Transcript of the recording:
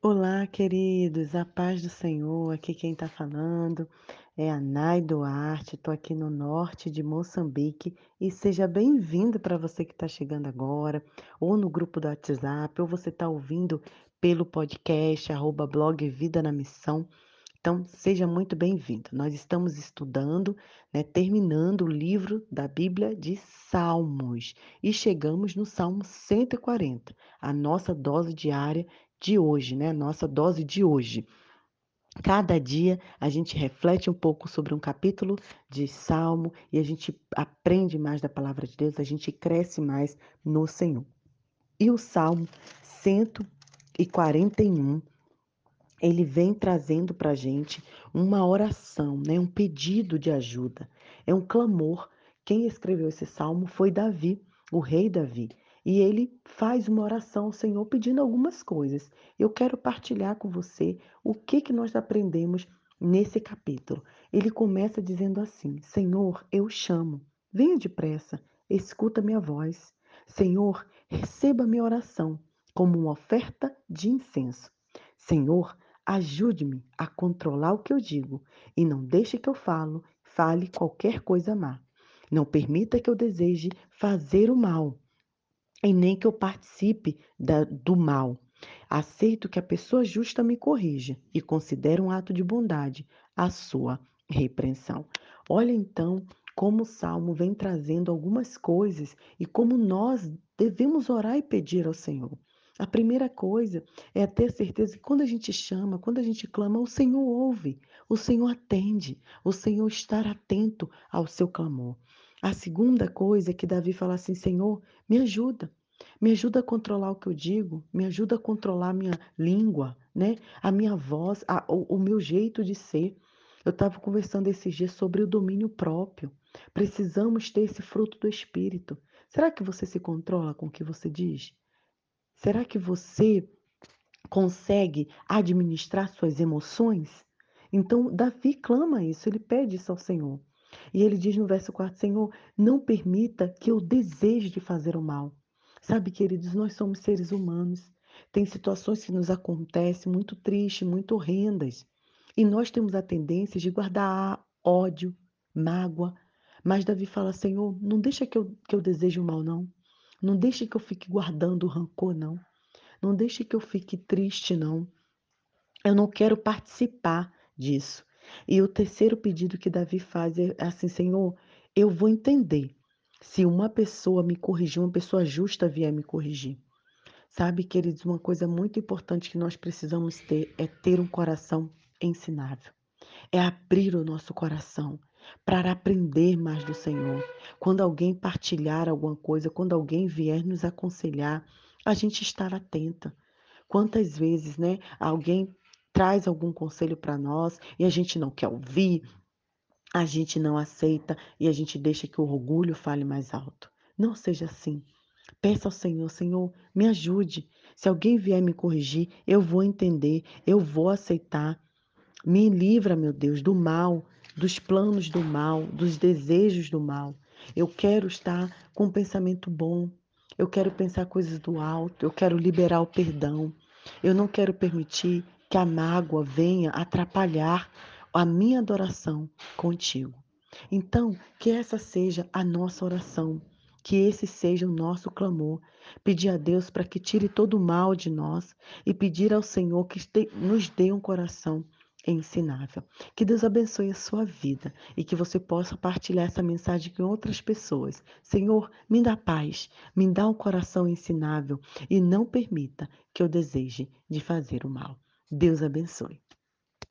Olá, queridos, a paz do Senhor. Aqui quem está falando é a Nai Duarte. Estou aqui no norte de Moçambique e seja bem-vindo para você que está chegando agora, ou no grupo do WhatsApp, ou você está ouvindo pelo podcast, arroba blog Vida na Missão. Então, seja muito bem-vindo. Nós estamos estudando, né, terminando o livro da Bíblia de Salmos e chegamos no Salmo 140, a nossa dose diária de hoje, né? Nossa dose de hoje. Cada dia a gente reflete um pouco sobre um capítulo de Salmo e a gente aprende mais da palavra de Deus, a gente cresce mais no Senhor. E o Salmo 141 ele vem trazendo para a gente uma oração, né? um pedido de ajuda, é um clamor. Quem escreveu esse salmo foi Davi, o rei Davi. E ele faz uma oração ao Senhor pedindo algumas coisas. Eu quero partilhar com você o que, que nós aprendemos nesse capítulo. Ele começa dizendo assim: Senhor, eu chamo, venha depressa, escuta minha voz. Senhor, receba minha oração como uma oferta de incenso. Senhor, Ajude-me a controlar o que eu digo e não deixe que eu falo, fale qualquer coisa má. Não permita que eu deseje fazer o mal e nem que eu participe da, do mal. Aceito que a pessoa justa me corrija e considero um ato de bondade a sua repreensão. Olha então como o salmo vem trazendo algumas coisas e como nós devemos orar e pedir ao Senhor. A primeira coisa é ter certeza que quando a gente chama, quando a gente clama, o Senhor ouve, o Senhor atende, o Senhor está atento ao seu clamor. A segunda coisa é que Davi fala assim: Senhor, me ajuda. Me ajuda a controlar o que eu digo, me ajuda a controlar a minha língua, né? A minha voz, a, o, o meu jeito de ser. Eu estava conversando esses dias sobre o domínio próprio. Precisamos ter esse fruto do Espírito. Será que você se controla com o que você diz? Será que você consegue administrar suas emoções? Então, Davi clama isso, ele pede isso ao Senhor. E ele diz no verso 4: Senhor, não permita que eu deseje de fazer o mal. Sabe, queridos, nós somos seres humanos. Tem situações que nos acontecem muito tristes, muito horrendas. E nós temos a tendência de guardar ódio, mágoa. Mas Davi fala: Senhor, não deixa que eu, que eu deseje o mal, não. Não deixe que eu fique guardando rancor, não. Não deixe que eu fique triste, não. Eu não quero participar disso. E o terceiro pedido que Davi faz é assim: Senhor, eu vou entender se uma pessoa me corrigir, uma pessoa justa vier me corrigir. Sabe, queridos, uma coisa muito importante que nós precisamos ter é ter um coração ensinável. É abrir o nosso coração para aprender mais do Senhor. Quando alguém partilhar alguma coisa, quando alguém vier nos aconselhar, a gente estar atenta. Quantas vezes, né, alguém traz algum conselho para nós e a gente não quer ouvir, a gente não aceita e a gente deixa que o orgulho fale mais alto. Não seja assim. Peça ao Senhor, Senhor, me ajude. Se alguém vier me corrigir, eu vou entender, eu vou aceitar. Me livra, meu Deus, do mal, dos planos do mal, dos desejos do mal. Eu quero estar com um pensamento bom. Eu quero pensar coisas do alto. Eu quero liberar o perdão. Eu não quero permitir que a mágoa venha atrapalhar a minha adoração contigo. Então, que essa seja a nossa oração, que esse seja o nosso clamor. Pedir a Deus para que tire todo o mal de nós e pedir ao Senhor que nos dê um coração ensinável. Que Deus abençoe a sua vida e que você possa partilhar essa mensagem com outras pessoas. Senhor, me dá paz, me dá um coração ensinável e não permita que eu deseje de fazer o mal. Deus abençoe.